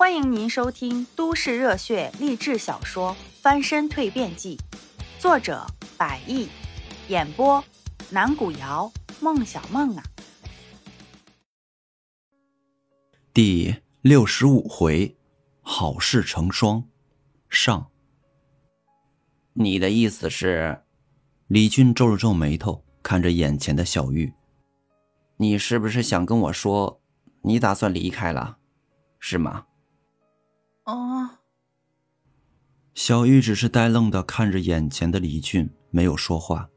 欢迎您收听都市热血励志小说《翻身蜕变记》，作者：百亿，演播：南古瑶、孟小梦啊。第六十五回，好事成双，上。你的意思是？李俊皱了皱眉头，看着眼前的小玉。你是不是想跟我说，你打算离开了，是吗？哦，小玉只是呆愣的看着眼前的李俊，没有说话。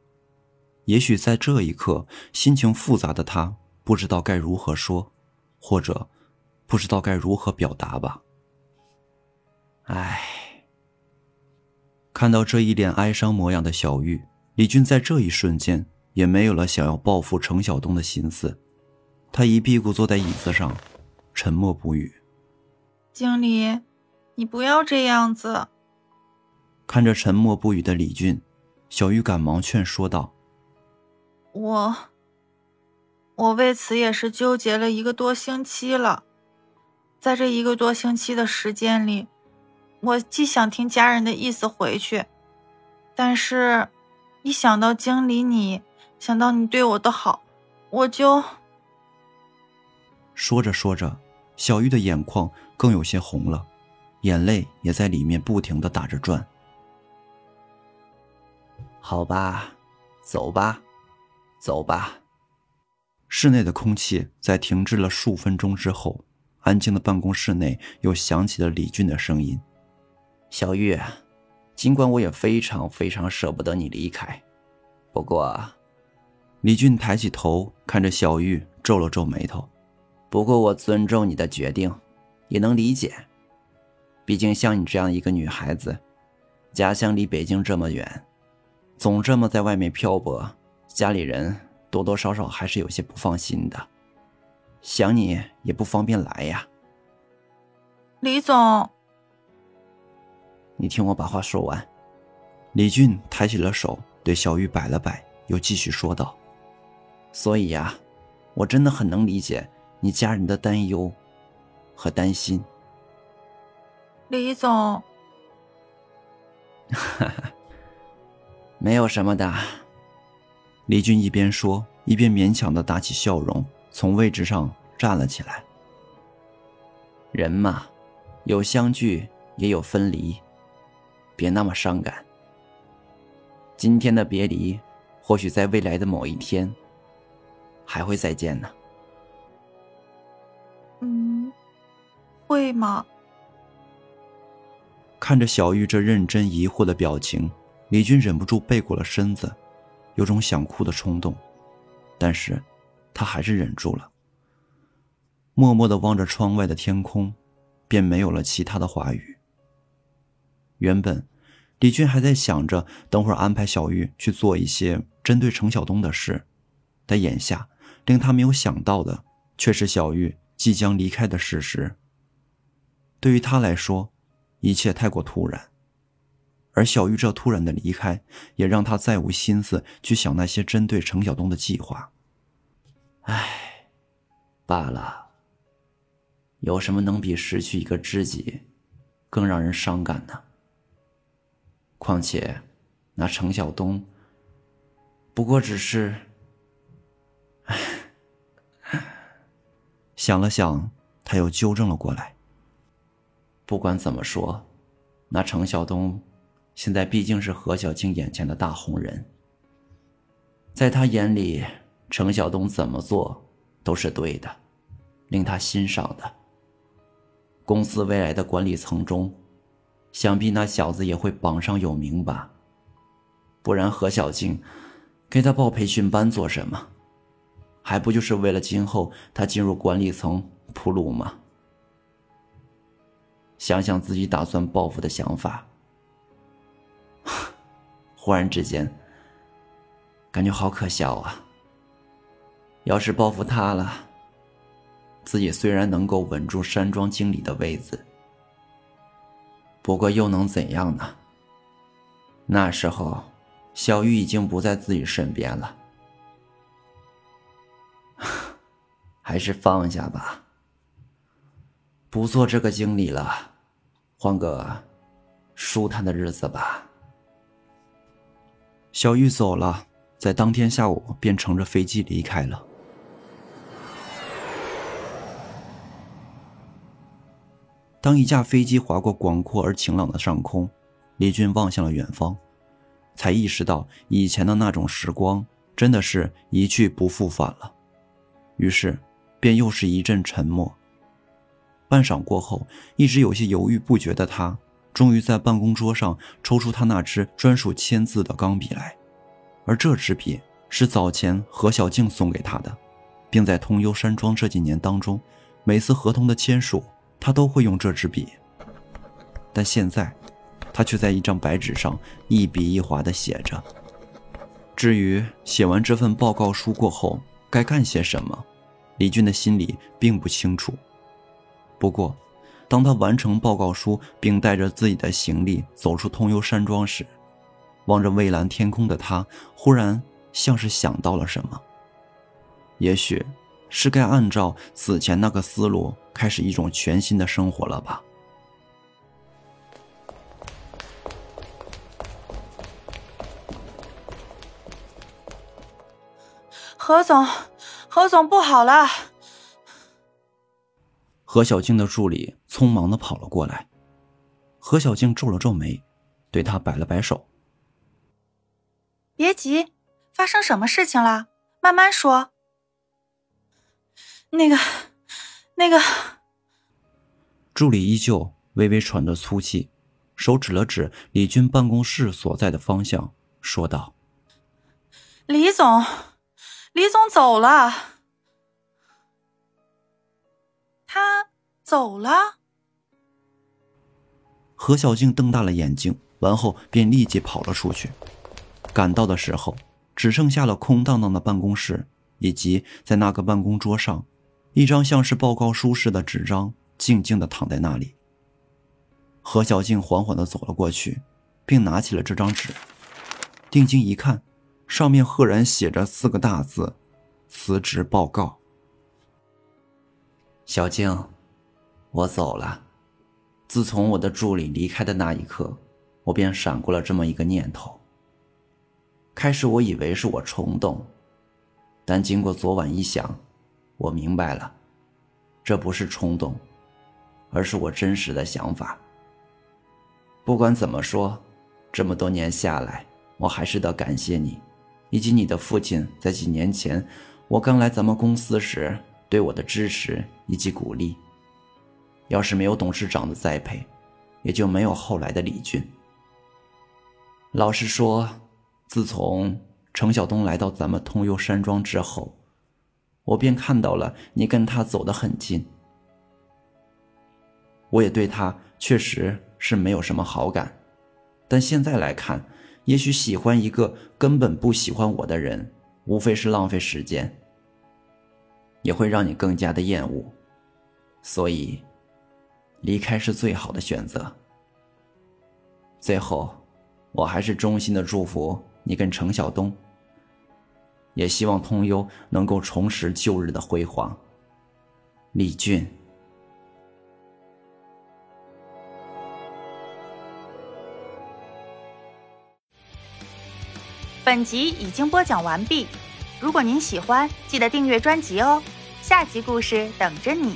也许在这一刻，心情复杂的他不知道该如何说，或者不知道该如何表达吧。唉，看到这一脸哀伤模样的小玉，李俊在这一瞬间也没有了想要报复程晓东的心思。他一屁股坐在椅子上，沉默不语。经理。你不要这样子。看着沉默不语的李俊，小玉赶忙劝说道：“我，我为此也是纠结了一个多星期了。在这一个多星期的时间里，我既想听家人的意思回去，但是，一想到经理你，想到你对我的好，我就……”说着说着，小玉的眼眶更有些红了。眼泪也在里面不停的打着转。好吧，走吧，走吧。室内的空气在停滞了数分钟之后，安静的办公室内又响起了李俊的声音：“小玉，尽管我也非常非常舍不得你离开，不过……”李俊抬起头看着小玉，皱了皱眉头：“不过我尊重你的决定，也能理解。”毕竟像你这样一个女孩子，家乡离北京这么远，总这么在外面漂泊，家里人多多少少还是有些不放心的。想你也不方便来呀。李总，你听我把话说完。李俊抬起了手，对小玉摆了摆，又继续说道：“所以呀，我真的很能理解你家人的担忧和担心。”李总，哈哈，没有什么的。李俊一边说，一边勉强的打起笑容，从位置上站了起来。人嘛，有相聚也有分离，别那么伤感。今天的别离，或许在未来的某一天还会再见呢。嗯，会吗？看着小玉这认真疑惑的表情，李军忍不住背过了身子，有种想哭的冲动，但是，他还是忍住了，默默的望着窗外的天空，便没有了其他的话语。原本，李军还在想着等会儿安排小玉去做一些针对程晓东的事，但眼下令他没有想到的，却是小玉即将离开的事实。对于他来说，一切太过突然，而小玉这突然的离开，也让他再无心思去想那些针对程晓东的计划。唉，罢了。有什么能比失去一个知己更让人伤感呢？况且，那程晓东不过只是……唉，想了想，他又纠正了过来。不管怎么说，那程晓东现在毕竟是何小静眼前的大红人。在他眼里，程晓东怎么做都是对的，令他欣赏的。公司未来的管理层中，想必那小子也会榜上有名吧？不然何小静给他报培训班做什么？还不就是为了今后他进入管理层铺路吗？想想自己打算报复的想法，忽然之间感觉好可笑啊！要是报复他了，自己虽然能够稳住山庄经理的位子，不过又能怎样呢？那时候，小玉已经不在自己身边了，还是放下吧。不做这个经理了，换个舒坦的日子吧。小玉走了，在当天下午便乘着飞机离开了。当一架飞机划过广阔而晴朗的上空，李俊望向了远方，才意识到以前的那种时光真的是一去不复返了。于是，便又是一阵沉默。半晌过后，一直有些犹豫不决的他。终于在办公桌上抽出他那支专属签字的钢笔来，而这支笔是早前何小静送给他的，并在通幽山庄这几年当中，每次合同的签署，他都会用这支笔。但现在，他却在一张白纸上一笔一划地写着。至于写完这份报告书过后该干些什么，李俊的心里并不清楚。不过，当他完成报告书，并带着自己的行李走出通幽山庄时，望着蔚蓝天空的他，忽然像是想到了什么。也许，是该按照此前那个思路，开始一种全新的生活了吧。何总，何总，不好了！何小静的助理匆忙的跑了过来，何小静皱了皱眉，对他摆了摆手：“别急，发生什么事情了？慢慢说。”那个，那个……助理依旧微微喘着粗气，手指了指李军办公室所在的方向，说道：“李总，李总走了。”他走了。何小静瞪大了眼睛，完后便立即跑了出去。赶到的时候，只剩下了空荡荡的办公室，以及在那个办公桌上，一张像是报告书似的纸张，静静的躺在那里。何小静缓缓的走了过去，并拿起了这张纸，定睛一看，上面赫然写着四个大字：“辞职报告。”小静，我走了。自从我的助理离开的那一刻，我便闪过了这么一个念头。开始我以为是我冲动，但经过昨晚一想，我明白了，这不是冲动，而是我真实的想法。不管怎么说，这么多年下来，我还是得感谢你，以及你的父亲在几年前我刚来咱们公司时。对我的支持以及鼓励，要是没有董事长的栽培，也就没有后来的李俊。老实说，自从程晓东来到咱们通幽山庄之后，我便看到了你跟他走得很近。我也对他确实是没有什么好感，但现在来看，也许喜欢一个根本不喜欢我的人，无非是浪费时间。也会让你更加的厌恶，所以离开是最好的选择。最后，我还是衷心的祝福你跟程晓东，也希望通幽能够重拾旧日的辉煌。李俊，本集已经播讲完毕。如果您喜欢，记得订阅专辑哦，下集故事等着你。